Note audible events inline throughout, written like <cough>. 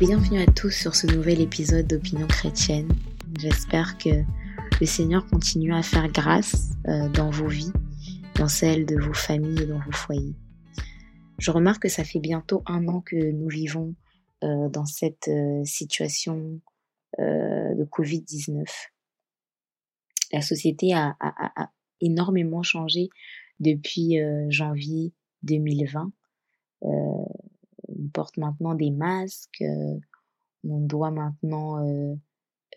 Bienvenue à tous sur ce nouvel épisode d'Opinion chrétienne. J'espère que le Seigneur continue à faire grâce euh, dans vos vies, dans celles de vos familles et dans vos foyers. Je remarque que ça fait bientôt un an que nous vivons euh, dans cette euh, situation de Covid-19. La société a, a, énormément changé depuis janvier 2020 on porte maintenant des masques, euh, on doit maintenant euh,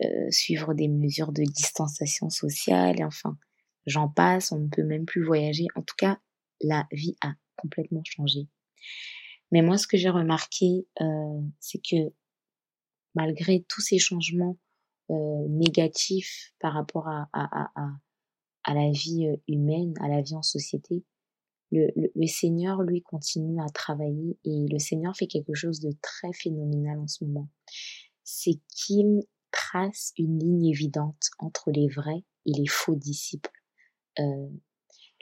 euh, suivre des mesures de distanciation sociale, enfin, j'en passe, on ne peut même plus voyager. En tout cas, la vie a complètement changé. Mais moi, ce que j'ai remarqué, c'est que malgré tous ces changements négatifs par rapport à, à, la vie humaine, à la vie en société, le, Seigneur, lui, continue à travailler et le Seigneur fait quelque chose de très phénoménal en ce moment. C'est qu'il trace une ligne évidente entre les vrais et les faux disciples. Euh,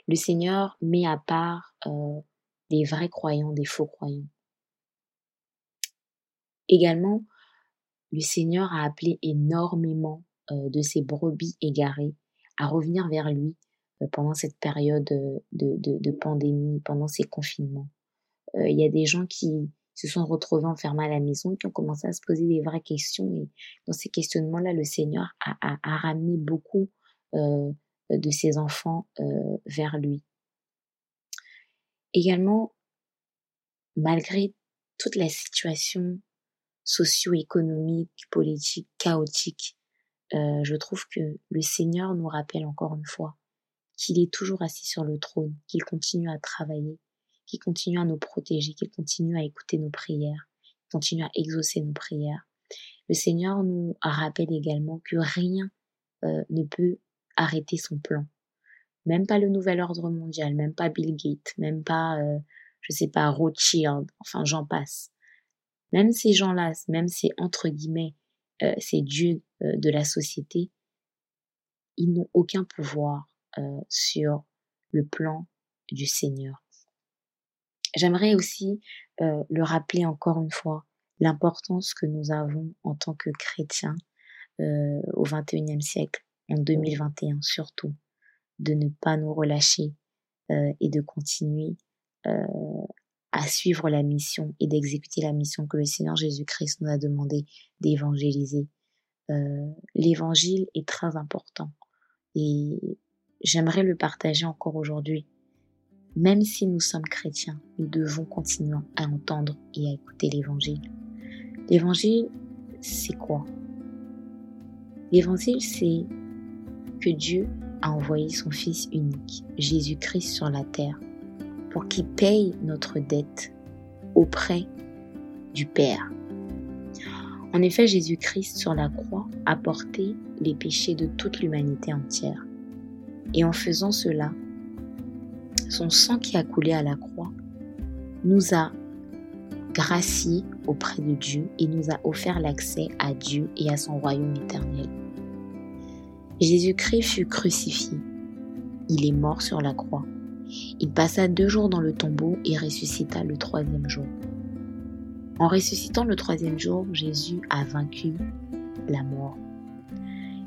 le Seigneur met à part euh, des vrais croyants des faux croyants. Également, le Seigneur a appelé énormément euh, de ses brebis égarées à revenir vers lui pendant cette période euh, de, de, pandémie, pendant ces confinements. Euh, il y a des gens qui se sont retrouvés enfermés à la maison, qui ont commencé à se poser des vraies questions. Et dans ces questionnements-là, le Seigneur a, a, ramené beaucoup de ses enfants vers lui. Également, malgré toute la situation socio-économique, politique, chaotique, je trouve que le Seigneur nous rappelle encore une fois qu'il est toujours assis sur le trône, qu'il continue à travailler, qu'il continue à nous protéger, qu'il continue à écouter nos prières, qu'il continue à exaucer nos prières. Le Seigneur nous rappelle également que rien euh, ne peut arrêter son plan. Même pas le nouvel ordre mondial, même pas Bill Gates, même pas, euh, je sais pas, Rothschild, enfin j'en passe. Même ces gens-là, même ces entre guillemets, euh, ces dieux de la société, ils n'ont aucun pouvoir euh, sur le plan du Seigneur. J'aimerais aussi euh, le rappeler encore une fois, l'importance que nous avons en tant que chrétiens euh, au XXIe siècle, en 2021 surtout, de ne pas nous relâcher et de continuer à suivre la mission et d'exécuter la mission que le Seigneur Jésus-Christ nous a demandé d'évangéliser. L'évangile est très important et j'aimerais le partager encore aujourd'hui. Même si nous sommes chrétiens, nous devons continuer à entendre et à écouter l'évangile. L'évangile, c'est quoi? L'évangile, c'est que Dieu a envoyé son Fils unique, Jésus-Christ, sur la terre, pour qu'il paye notre dette auprès du Père. En effet, Jésus-Christ sur la croix a porté les péchés de toute l'humanité entière. Et en faisant cela, son sang qui a coulé à la croix nous a graciés auprès de Dieu et nous a offert l'accès à Dieu et à son royaume éternel. Jésus-Christ fut crucifié. Il est mort sur la croix. Il passa deux jours dans le tombeau et ressuscita le troisième jour. En ressuscitant le troisième jour, Jésus a vaincu la mort.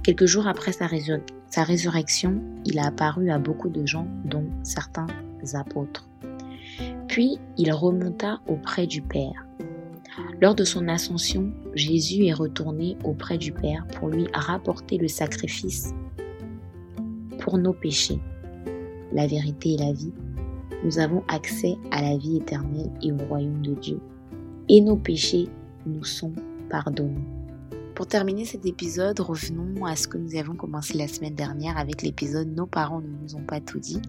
Quelques jours après sa, résurrection, il a apparu à beaucoup de gens, dont certains apôtres. Puis il remonta auprès du Père. Lors de son ascension, Jésus est retourné auprès du Père pour lui rapporter le sacrifice pour nos péchés, la vérité et la vie. Nous avons accès à la vie éternelle et au royaume de Dieu. Et nos péchés nous sont pardonnés. Pour terminer cet épisode, revenons à ce que nous avons commencé la semaine dernière avec l'épisode Nos parents ne nous ont pas tout dit,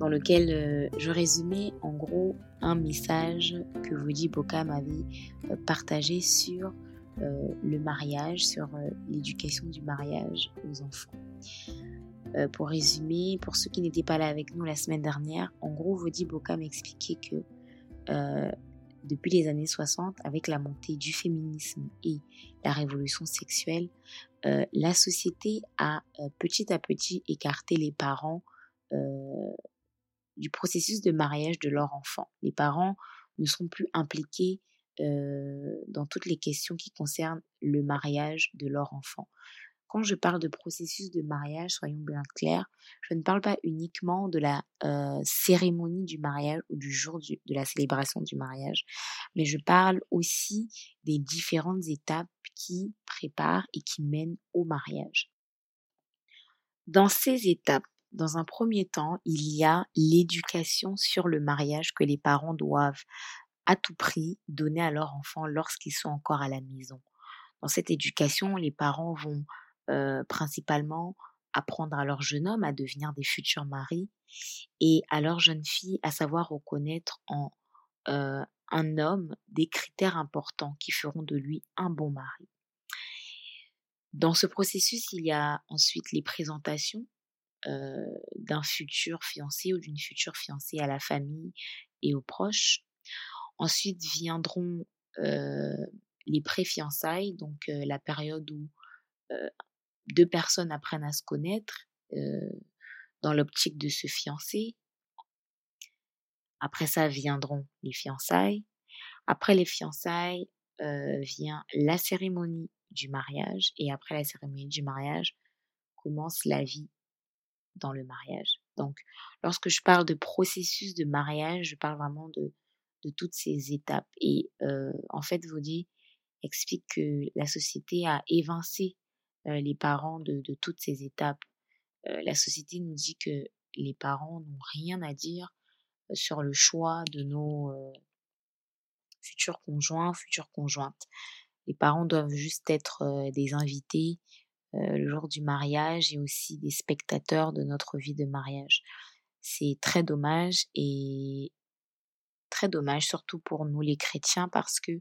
dans lequel euh, je résumais en gros un message que Woody m'avait euh, partagé sur euh, le mariage, sur l'éducation du mariage aux enfants. pour résumer, pour ceux qui n'étaient pas là avec nous la semaine dernière, en gros, Woody Boka m'expliquait que depuis les années 60, avec la montée du féminisme et la révolution sexuelle, euh, la société a euh, petit à petit écarté les parents euh, du processus de mariage de leur enfant. Les parents ne sont plus impliqués dans toutes les questions qui concernent le mariage de leur enfant. Quand je parle de processus de mariage, soyons bien clairs, je ne parle pas uniquement de la cérémonie du mariage ou du jour de la célébration du mariage, mais je parle aussi des différentes étapes qui préparent et qui mènent au mariage. Dans ces étapes, dans un premier temps, il y a l'éducation sur le mariage que les parents doivent à tout prix donner à leurs enfants lorsqu'ils sont encore à la maison. Dans cette éducation, les parents vont euh, principalement apprendre à leur jeune homme à devenir des futurs maris et à leur jeune fille à savoir reconnaître en euh, un homme des critères importants qui feront de lui un bon mari. Dans ce processus, il y a ensuite les présentations euh, d'un futur fiancé ou d'une future fiancée à la famille et aux proches. Ensuite viendront les pré-fiançailles, donc la période où deux personnes apprennent à se connaître dans l'optique de se fiancer. Après ça viendront les fiançailles. Après les fiançailles vient la cérémonie du mariage et après la cérémonie du mariage commence la vie dans le mariage. Donc, lorsque je parle de processus de mariage, je parle vraiment de, de toutes ces étapes. Et en fait, Vaudier explique que la société a évincé les parents de, toutes ces étapes. la société nous dit que les parents n'ont rien à dire sur le choix de nos futurs conjoints, futures conjointes. Les parents doivent juste être des invités le jour du mariage et aussi des spectateurs de notre vie de mariage. C'est très dommage et très dommage, surtout pour nous les chrétiens, parce que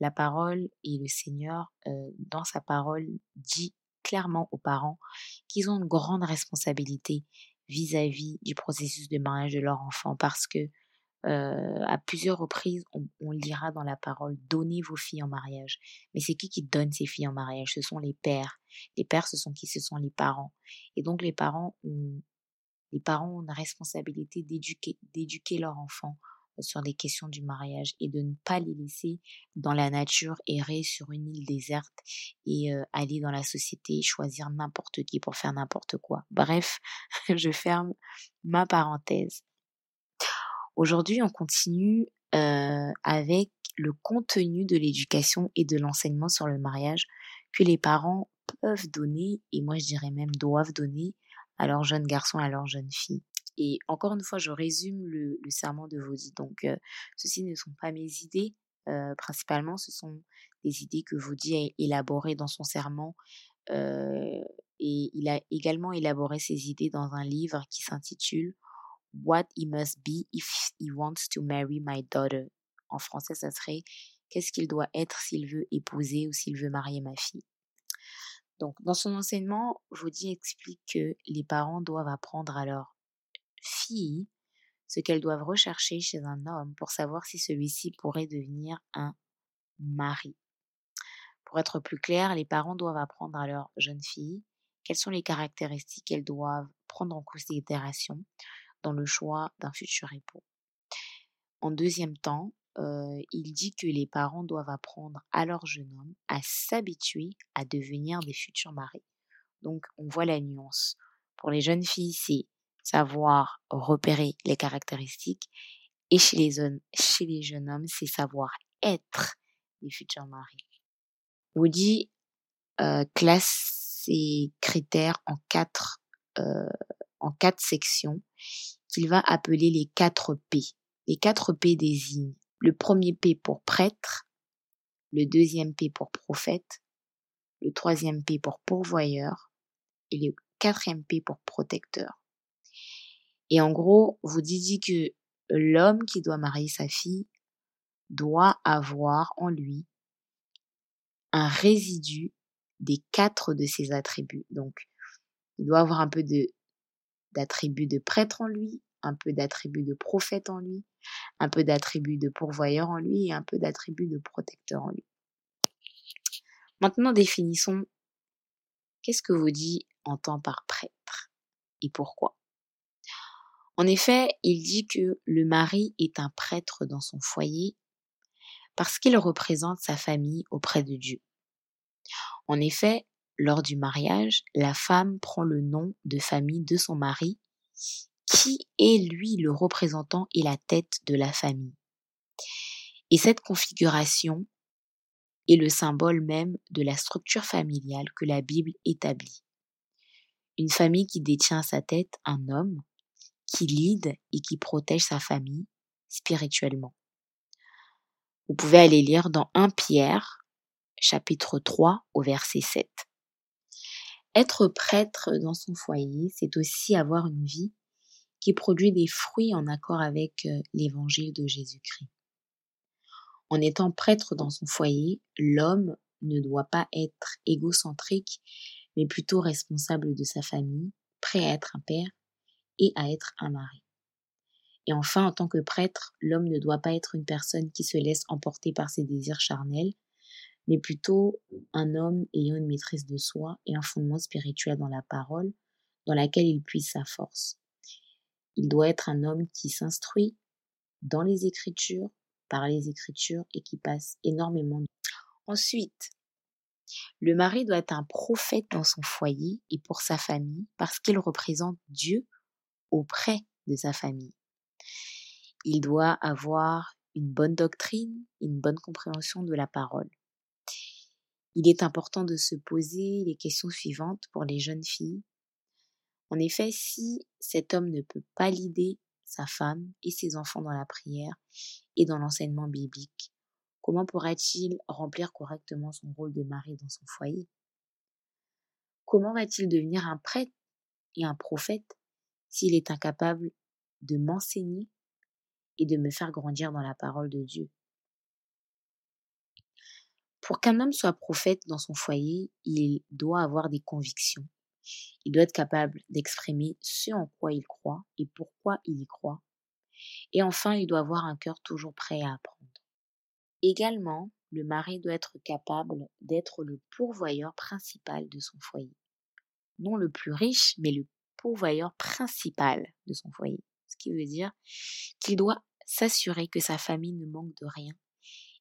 la parole et le Seigneur, dans sa parole, dit clairement aux parents qu'ils ont une grande responsabilité vis-à-vis du processus de mariage de leur enfant, parce que à plusieurs reprises, on, lira dans la parole donnez vos filles en mariage. Mais c'est qui qui donne ces filles en mariage? Ce sont les pères. Les pères, ce sont qui? Ce sont les parents. Et donc les parents ont, les parents ont une responsabilité d'éduquer, d'éduquer leurs enfants sur les questions du mariage et de ne pas les laisser dans la nature errer sur une île déserte et aller dans la société choisir n'importe qui pour faire n'importe quoi. Bref, <laughs> je ferme ma parenthèse. Aujourd'hui, on continue avec le contenu de l'éducation et de l'enseignement sur le mariage que les parents peuvent donner et moi je dirais même doivent donner à leurs jeunes garçons, à leurs jeunes filles. Et encore une fois, je résume le, serment de Vaudi. Donc, euh, ceci ne sont pas mes idées. Euh, principalement, ce sont des idées que Vaudi a élaborées dans son serment. Euh, et il a également élaboré ces idées dans un livre qui s'intitule What he must be if he wants to marry my daughter. En français, ça serait Qu'est-ce qu'il doit être s'il veut épouser ou s'il veut marier ma fille? Donc, dans son enseignement, Vaudi explique que les parents doivent apprendre à leur filles ce qu'elles doivent rechercher chez un homme pour savoir si celui-ci pourrait devenir un mari. Pour être plus clair, les parents doivent apprendre à leur jeune fille quelles sont les caractéristiques qu'elles doivent prendre en considération dans le choix d'un futur époux. En deuxième temps, euh, il dit que les parents doivent apprendre à leur jeune homme à s'habituer à devenir des futurs maris. Donc on voit la nuance. Pour les jeunes filles, c'est savoir repérer les caractéristiques. Et chez les, jeunes, hommes, c'est savoir être les futurs maris. Woody euh, classe ces critères en quatre, euh, en quatre sections qu'il va appeler les quatre P. Les quatre P désignent le premier P pour prêtre, le deuxième P pour prophète, le troisième P pour pourvoyeur et le quatrième P pour protecteur. Et en gros, vous dites que l'homme qui doit marier sa fille doit avoir en lui un résidu des quatre de ses attributs. Donc, il doit avoir un peu de d'attributs de prêtre en lui, un peu d'attributs de prophète en lui, un peu d'attributs de pourvoyeur en lui et un peu d'attributs de protecteur en lui. Maintenant, définissons qu'est-ce que vous dit entend par prêtre et pourquoi? En effet, il dit que le mari est un prêtre dans son foyer parce qu'il représente sa famille auprès de Dieu. En effet, lors du mariage, la femme prend le nom de famille de son mari, qui est lui le représentant et la tête de la famille. Et cette configuration est le symbole même de la structure familiale que la Bible établit. Une famille qui détient à sa tête un homme, qui lead et qui protège sa famille spirituellement. Vous pouvez aller lire dans 1 Pierre, chapitre 3, au verset 7. Être prêtre dans son foyer, c'est aussi avoir une vie qui produit des fruits en accord avec euh, l'évangile de Jésus-Christ. En étant prêtre dans son foyer, l'homme ne doit pas être égocentrique, mais plutôt responsable de sa famille, prêt à être un père et à être un mari. Et enfin, en tant que prêtre, l'homme ne doit pas être une personne qui se laisse emporter par ses désirs charnels, mais plutôt un homme ayant une maîtrise de soi et un fondement spirituel dans la parole, dans laquelle il puise sa force. Il doit être un homme qui s'instruit dans les Écritures, par les Écritures et qui passe énormément de Ensuite, le mari doit être un prophète dans son foyer et pour sa famille parce qu'il représente Dieu auprès de sa famille. Il doit avoir une bonne doctrine, une bonne compréhension de la parole. Il est important de se poser les questions suivantes pour les jeunes filles. En effet, si cet homme ne peut pas lider sa femme et ses enfants dans la prière et dans l'enseignement biblique, comment pourra-t-il remplir correctement son rôle de mari dans son foyer? Comment va-t-il devenir un prêtre et un prophète? S'il est incapable de m'enseigner et de me faire grandir dans la parole de Dieu. Pour qu'un homme soit prophète dans son foyer, il doit avoir des convictions. Il doit être capable d'exprimer ce en quoi il croit et pourquoi il y croit. Et enfin, il doit avoir un cœur toujours prêt à apprendre. Également, le mari doit être capable d'être le pourvoyeur principal de son foyer. Non le plus riche, mais le pourvoyeur principal de son foyer. Ce qui veut dire qu'il doit s'assurer que sa famille ne manque de rien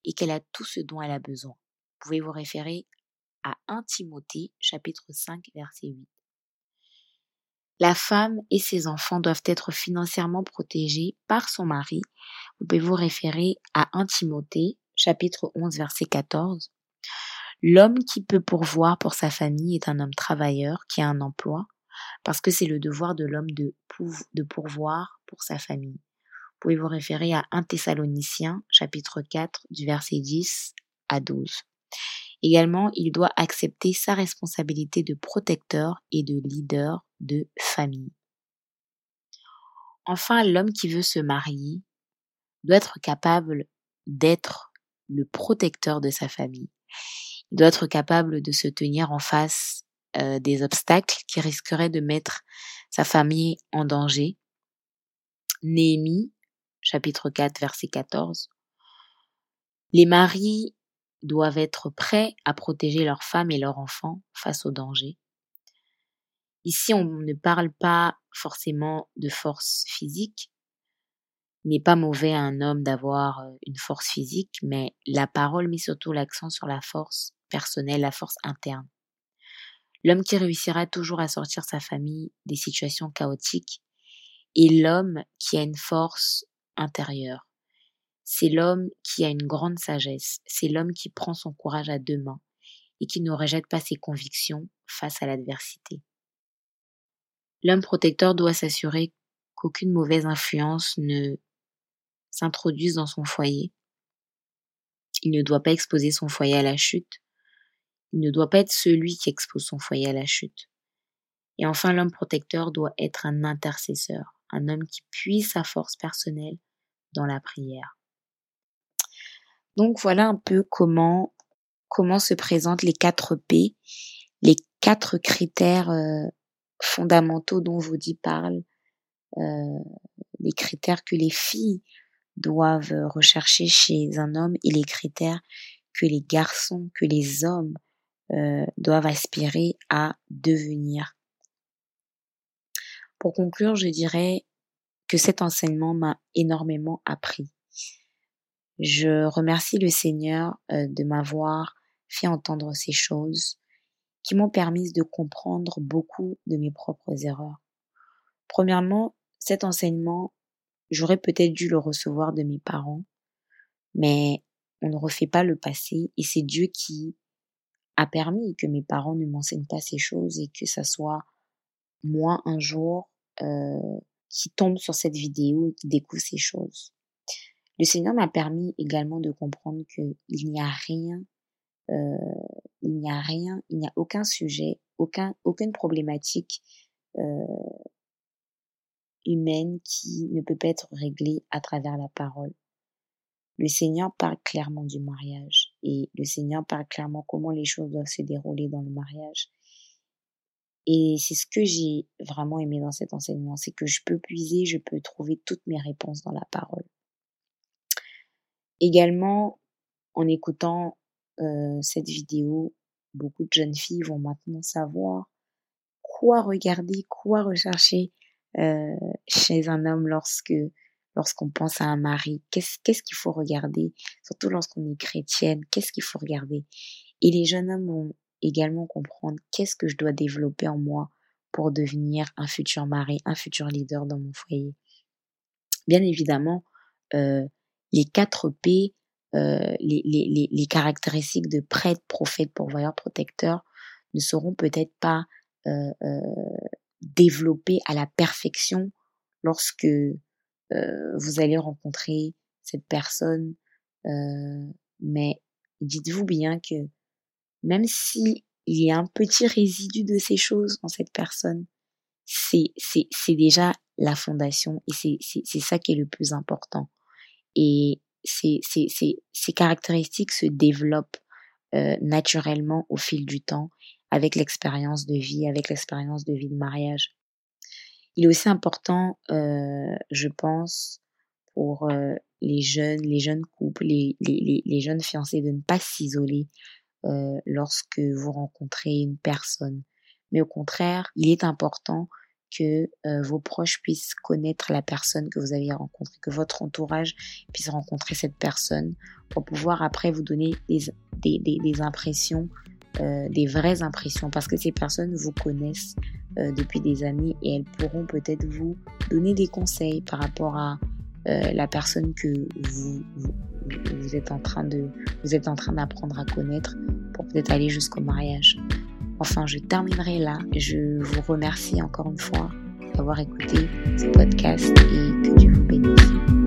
et qu'elle a tout ce dont elle a besoin. Vous pouvez vous référer à 1 Timothée chapitre 5 verset 8. La femme et ses enfants doivent être financièrement protégés par son mari. Vous pouvez vous référer à 1 Timothée chapitre 11 verset 14. L'homme qui peut pourvoir pour sa famille est un homme travailleur qui a un emploi parce que c'est le devoir de l'homme de, pourvoir pour sa famille. Vous pouvez vous référer à 1 Thessaloniciens, chapitre 4, du verset 10 à 12. Également, il doit accepter sa responsabilité de protecteur et de leader de famille. Enfin, l'homme qui veut se marier doit être capable d'être le protecteur de sa famille. Il doit être capable de se tenir en face euh, des obstacles qui risqueraient de mettre sa famille en danger. Néhémie, chapitre 4, verset 14. Les maris doivent être prêts à protéger leurs femmes et leurs enfants face au danger. Ici, on ne parle pas forcément de force physique. Il n'est pas mauvais à un homme d'avoir euh, une force physique, mais la parole met surtout l'accent sur la force personnelle, la force interne. L'homme qui réussira toujours à sortir sa famille des situations chaotiques est l'homme qui a une force intérieure. C'est l'homme qui a une grande sagesse. C'est l'homme qui prend son courage à deux mains et qui ne rejette pas ses convictions face à l'adversité. L'homme protecteur doit s'assurer qu'aucune mauvaise influence ne s'introduise dans son foyer. Il ne doit pas exposer son foyer à la chute. Il ne doit pas être celui qui expose son foyer à la chute. Et enfin, l'homme protecteur doit être un intercesseur, un homme qui puise sa force personnelle dans la prière. Donc voilà un peu comment comment se présentent les quatre P, les quatre critères euh, fondamentaux dont dis parle, euh, les critères que les filles doivent rechercher chez un homme et les critères que les garçons, que les hommes euh, doivent aspirer à devenir. Pour conclure, je dirais que cet enseignement m'a énormément appris. Je remercie le Seigneur euh, de m'avoir fait entendre ces choses qui m'ont permis de comprendre beaucoup de mes propres erreurs. Premièrement, cet enseignement, j'aurais peut-être dû le recevoir de mes parents, mais on ne refait pas le passé et c'est Dieu qui a permis que mes parents ne m'enseignent pas ces choses et que ça soit moi un jour euh, qui tombe sur cette vidéo et qui découvre ces choses. Le Seigneur m'a permis également de comprendre qu'il n'y a rien, euh, il n'y a rien, il n'y a aucun sujet, aucun, aucune problématique euh, humaine qui ne peut pas être réglée à travers la parole. Le Seigneur parle clairement du mariage et le Seigneur parle clairement comment les choses doivent se dérouler dans le mariage. Et c'est ce que j'ai vraiment aimé dans cet enseignement, c'est que je peux puiser, je peux trouver toutes mes réponses dans la parole. Également, en écoutant euh, cette vidéo, beaucoup de jeunes filles vont maintenant savoir quoi regarder, quoi rechercher euh, chez un homme lorsque lorsqu'on pense à un mari, qu'est-ce qu'il faut regarder, surtout lorsqu'on est chrétienne, qu'est-ce qu'il faut regarder? Et les jeunes hommes vont également comprendre qu'est-ce que je dois développer en moi pour devenir un futur mari, un futur leader dans mon foyer. Bien évidemment, euh, les quatre P, euh, les, les, les, caractéristiques de prêtre, prophète, pourvoyeur, protecteur ne seront peut-être pas euh, développées à la perfection lorsque euh, vous allez rencontrer cette personne, euh, mais dites-vous bien que même si il y a un petit résidu de ces choses en cette personne, c'est c'est déjà la fondation et c'est ça qui est le plus important. Et ces ces ces ces caractéristiques se développent euh, naturellement au fil du temps avec l'expérience de vie, avec l'expérience de vie de mariage. Il est aussi important, euh, je pense, pour euh, les jeunes, les jeunes couples, les, les, les jeunes fiancés de ne pas s'isoler euh, lorsque vous rencontrez une personne. Mais au contraire, il est important que euh, vos proches puissent connaître la personne que vous avez rencontrée, que votre entourage puisse rencontrer cette personne pour pouvoir après vous donner des, des, des, des impressions, euh, des vraies impressions, parce que ces personnes vous connaissent euh, depuis des années et elles pourront peut-être vous donner des conseils par rapport à euh, la personne que vous, vous, êtes en train vous êtes en train d'apprendre à connaître pour peut-être aller jusqu'au mariage. Enfin, je terminerai là. Je vous remercie encore une fois d'avoir écouté ce podcast et que Dieu vous bénisse.